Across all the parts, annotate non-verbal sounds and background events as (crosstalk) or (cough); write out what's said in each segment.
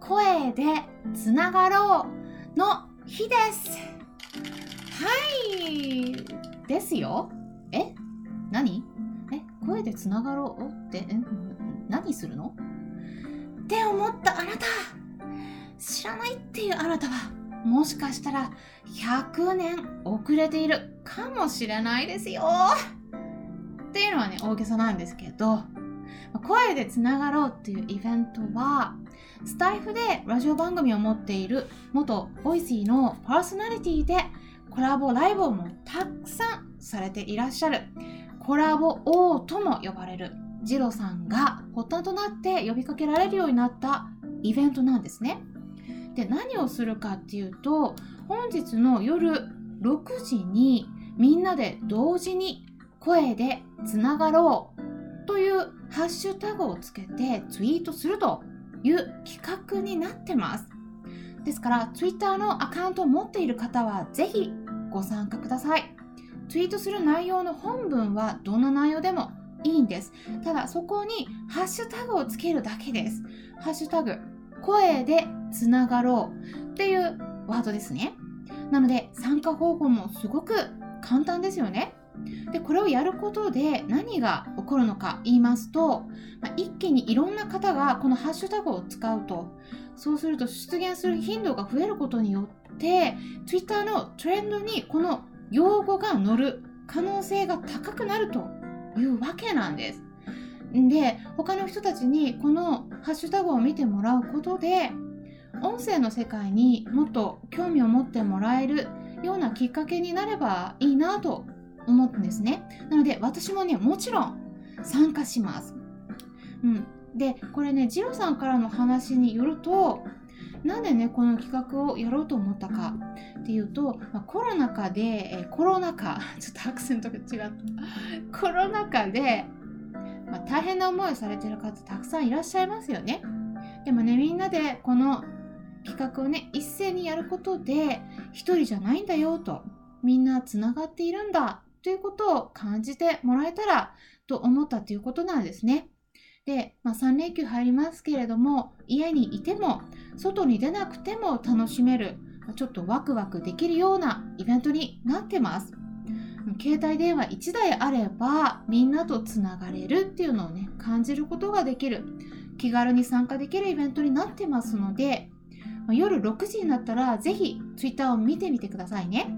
声でつながろうの日です。はい。ですよ。え？何？え？声でつながろうって、え何するの？って思ったあなた。知らないっていうあなたはもしかしたら100年遅れているかもしれないですよ。っていうのはね大げさなんですけど。声でつながろうっていうイベントはスタエフでラジオ番組を持っている元 Voicy のパーソナリティでコラボライブをもたくさんされていらっしゃるコラボ王とも呼ばれるジロさんが発端となって呼びかけられるようになったイベントなんですね。で何をするかっていうと本日の夜6時にみんなで同時に声でつながろうというハッシュタグをつけてツイートするという企画になってます。ですから Twitter のアカウントを持っている方はぜひご参加ください。ツイートする内容の本文はどんな内容でもいいんです。ただそこにハッシュタグをつけるだけです。ハッシュタグ声でつながろうっていうワードですね。なので参加方法もすごく簡単ですよね。でこれをやることで何がこるのか言いますと、まあ、一気にいろんな方がこのハッシュタグを使うとそうすると出現する頻度が増えることによって Twitter のトレンドにこの用語が載る可能性が高くなるというわけなんです。で他の人たちにこのハッシュタグを見てもらうことで音声の世界にもっと興味を持ってもらえるようなきっかけになればいいなと思うんですね。なので私もねもちろん参加します。うん、でこれねジロさんからの話によるとなんでねこの企画をやろうと思ったかっていうと、まあ、コロナ禍で、えコロナ禍 (laughs) ちょっとアクセントが違った。コロナ禍で、まあ、大変な思いをされてる方たくさんいらっしゃいますよね。でもねみんなでこの企画をね一斉にやることで一人じゃないんだよとみんなつながっているんだということを感じてもらえたらと思ったということなんですね。で、まあ、3連休入りますけれども家にいても外に出なくても楽しめるちょっとワクワクできるようなイベントになってます。携帯電話1台あればみんなとつながれるっていうのをね感じることができる気軽に参加できるイベントになってますので夜6時になったらぜひ Twitter を見てみてくださいね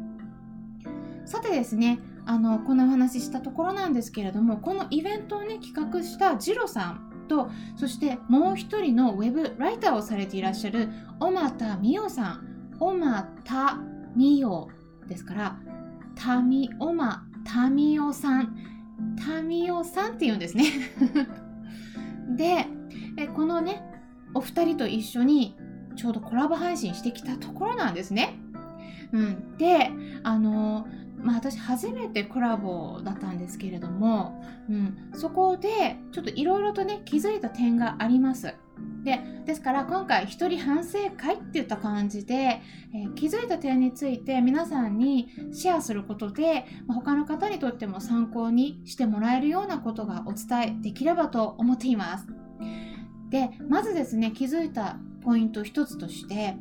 さてですねあのこの話ししたところなんですけれどもこのイベントをね企画したジロさんとそしてもう一人のウェブライターをされていらっしゃる小俣美代さん。小俣美代ですからタミオマタミオさん。タミオさんって言うんですね。(laughs) でえこのねお二人と一緒にちょうどコラボ配信してきたところなんですね。うん、であのーまあ、私初めてコラボだったんですけれども、うん、そこでちょっといろいろとね気づいた点があります。でですから今回一人反省会っていった感じで、えー、気づいた点について皆さんにシェアすることで、ま、他の方にとっても参考にしてもらえるようなことがお伝えできればと思っています。でまずですね気づいたポイント一つとして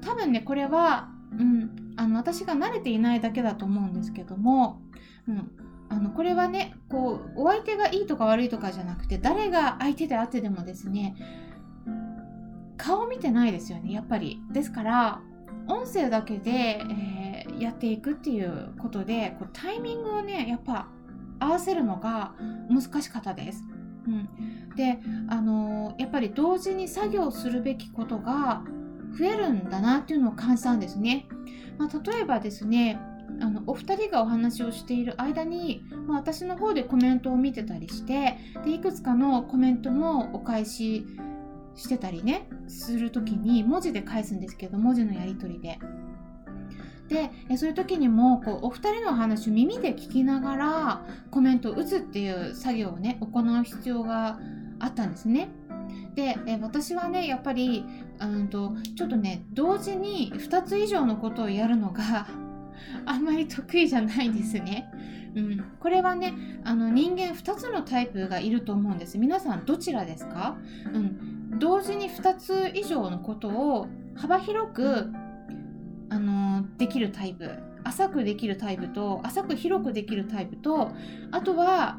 多分ねこれはうん、あの私が慣れていないだけだと思うんですけども、うん、あのこれはねこうお相手がいいとか悪いとかじゃなくて誰が相手であってでもですね顔見てないですよねやっぱり。ですから音声だけで、えー、やっていくっていうことでこうタイミングをねやっぱ合わせるのが難しかったです。うん、であのー、やっぱり同時に作業するべきことが増えるんだなっていうのを感じたんですね。まあ、例えばですねあのお二人がお話をしている間に、まあ、私の方でコメントを見てたりしてでいくつかのコメントもお返ししてたりねする時に文字で返すんですけど文字のやり取りで。でそういう時にもこうお二人の話を耳で聞きながらコメントを打つっていう作業をね行う必要があったんですね。で私はねやっぱりうんとちょっとね同時に2つ以上のことをやるのが (laughs) あんまり得意じゃないんですね。うん、これはねあの人間2つのタイプがいると思うんです。皆さんどちらですか、うん、同時に2つ以上のことを幅広くあのできるタイプ。浅くできるタイプと浅く広くできるタイプとあとは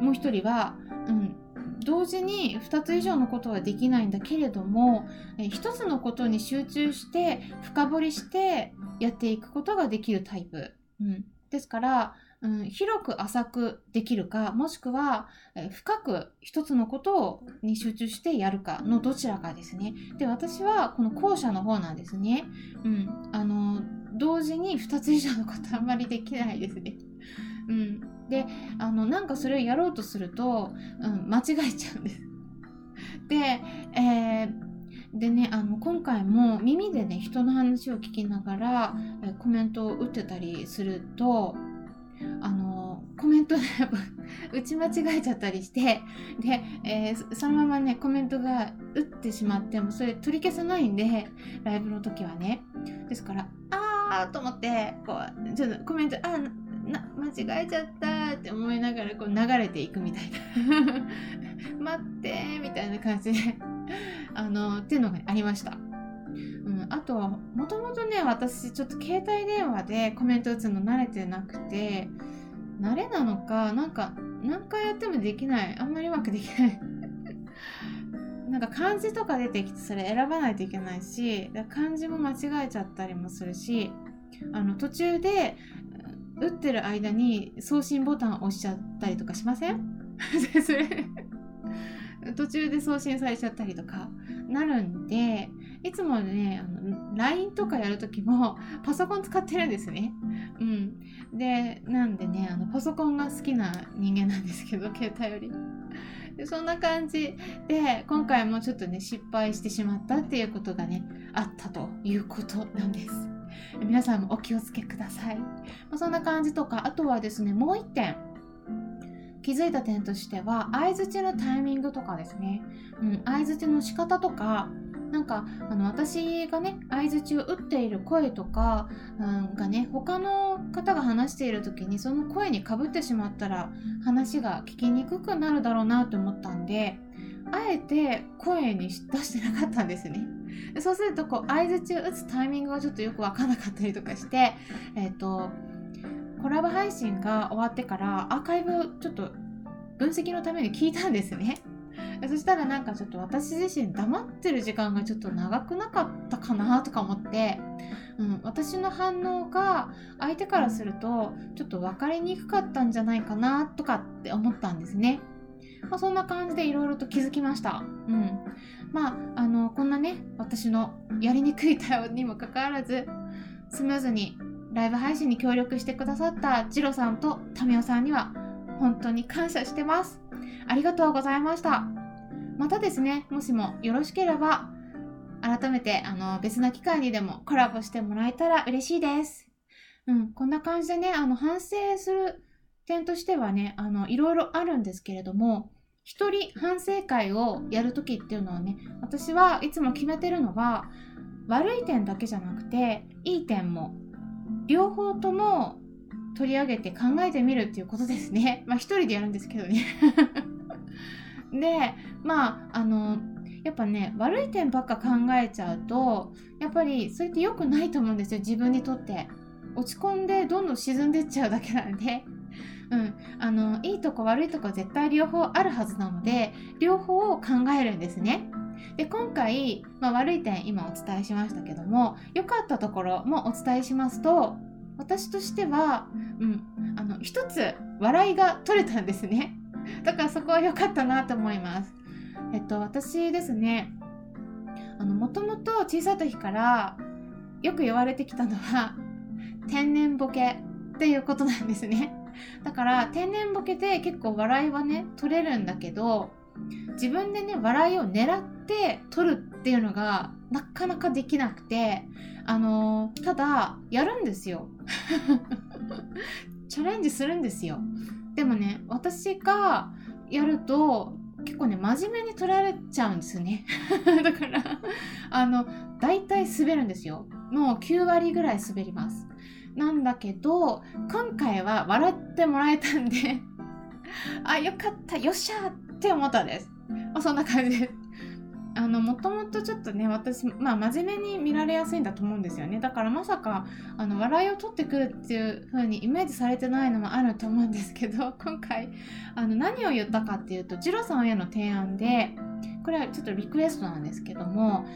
もう一人は、うん、同時に2つ以上のことはできないんだけれども、1つのことに集中して深掘りしてやっていくことができるタイプ。うん、ですから、うん、広く浅くできるかもしくは、深く一つのことに集中してやるかのどちらかですね。で私はこの後者の方なんですね。うん、あの同時に2つ以上のことあんまりできないですね。うん、であのなんかそれをやろうとすると、うん、間違えちゃうんです。(laughs) で、えーでねあの今回も耳でね人の話を聞きながら、えコメントを打ってたりするとあのコメントで (laughs) 打ち間違えちゃったりしてで、えー、そのままねコメントが打ってしまってもそれ取り消せないんでライブの時はねですからあーと思ってこうちょっとコメントあ間違えちゃったって思いながらこう流れていくみたいな。(laughs) 待ってみたいな感じであのっていうのがありました。うん、あとはもともとね私ちょっと携帯電話でコメント打つの慣れてなくて慣れなのかなんか何回やってもできない。あんまりうまくできない。(laughs) なんか漢字とか出てきてそれ選ばないといけないし漢字も間違えちゃったりもするしあの途中で打ってる間に送信ボタン押しちゃったりとかしません？(laughs) 途中で送信されちゃったりとかなるんでいつもねあの LINE とかやるときもパソコン使ってるんですね。うん、でなんでねあのパソコンが好きな人間なんですけど (laughs) 携帯より。でそんな感じで今回もちょっとね失敗してしまったっていうことがねあったということなんです。皆さんもお気をつけください。まあ、そんな感じとか、あとはですね、もう一点。気づいた点としては相づちのタイミングとかですね、うん、相づちの仕方とかなんかあの私がね相づちを打っている声とか、うん、がね他の方が話している時にその声にかぶってしまったら話が聞きにくくなるだろうなと思ったんであえて声に出してなかったんですね。そうするとこう相づちを打つタイミングがちょっとよく分からなかったりとかして、えっ、ー、とコラボ配信が終わってからアーカイブちょっと分析のために聞いたんですね。そしたらなんかちょっと私自身黙ってる時間がちょっと長くなかったかなとか思って、うん、私の反応が相手からするとちょっと分かりにくかったんじゃないかなとかって思ったんですね。まあ、そんな感じでいろいろと気づきました。うん。まあ、あの、こんなね、私のやりにくい対応にもかかわらず、スムーズにライブ配信に協力してくださったジロさんとタミオさんには本当に感謝してます。ありがとうございました。またですね、もしもよろしければ、改めてあの別な機会にでもコラボしてもらえたら嬉しいです。うん、こんな感じでね、あの反省する点としてはね、あのいろいろあるんですけれども、一人反省会をやる時っていうのはね私はいつも決めてるのは悪い点だけじゃなくていい点も両方とも取り上げて考えてみるっていうことですね。(laughs) まあ一人でやるんですけどね (laughs) でまああのやっぱね悪い点ばっか考えちゃうとやっぱりそれって良くないと思うんですよ自分にとって。落ち込んでどんどん沈んでっちゃうだけなんでうん、あのいいとこ悪いとこ絶対両方あるはずなので両方を考えるんですね。で今回、まあ、悪い点今お伝えしましたけども良かったところもお伝えしますと私としては、うん、あの一つ笑いが取れたんですね。(laughs) だからそこは良かったなと思います。えっと私ですねもともと小さい時からよく言われてきたのは天然ボケっていうことなんですね。だから天然ボケで結構笑いはね取れるんだけど自分でね笑いを狙ってて撮るっていうのがなかなかできなくてあのただやるんですよ。(laughs) チャレンジするんですよ。でもね私がやると結構ね真面目に取られちゃうんですよね。(laughs) だからあの大体滑るんですよ。もう9割ぐらい滑ります。なんだけど今回は笑ってもらえたんで (laughs) あよかったよっしゃって思ったんです、まあ、そんな感じです。あのもともとちょっとね私まあ真面目に見られやすいんだと思うんですよね。だからまさかあの笑いを取ってくるっていう風にイメージされてないのもあると思うんですけど今回あの何を言ったかっていうとジロさんへの提案でこれはちょっとリクエストなんですけども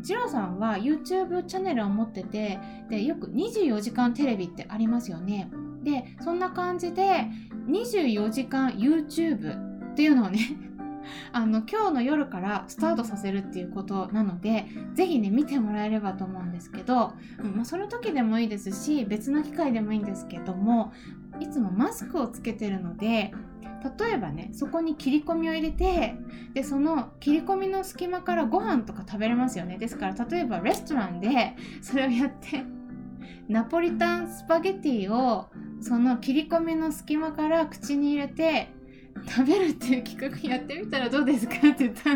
ジローさんは YouTube チャンネルを持っててでよく24時間テレビってありますよね。でそんな感じで24時間 YouTube っていうのをねあの今日の夜からスタートさせるっていうことなのでぜひね見てもらえればと思うんですけど、まあ、その時でもいいですし別の機会でもいいんですけどもいつもマスクをつけてるので例えばねそこに切り込みを入れてでその切り込みの隙間からご飯とか食べれますよね。ですから例えばレストランでそれをやってナポリタンスパゲティをその切り込みの隙間から口に入れて食べるっていう企画やってみたらどうですかって言った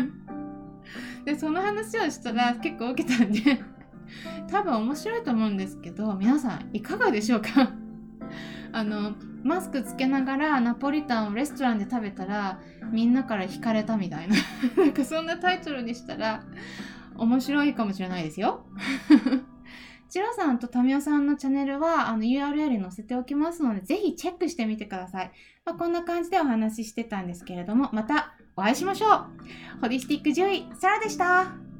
(laughs) でその話をしたら結構受けたんで (laughs) 多分面白いと思うんですけど皆さんいかがでしょうか？(laughs) あのマスクつけながらナポリタンをレストランで食べたらみんなから惹かれたみたいな。なんかそんなタイトルにしたら面白いかもしれないですよ。チロさんとタミオさんのチャンネルはあの URL に載せておきますので、ぜひチェックしてみてください。まあ、こんな感じでお話ししてたんですけれども、またお会いしましょう。ホリスティック獣医、サラでした。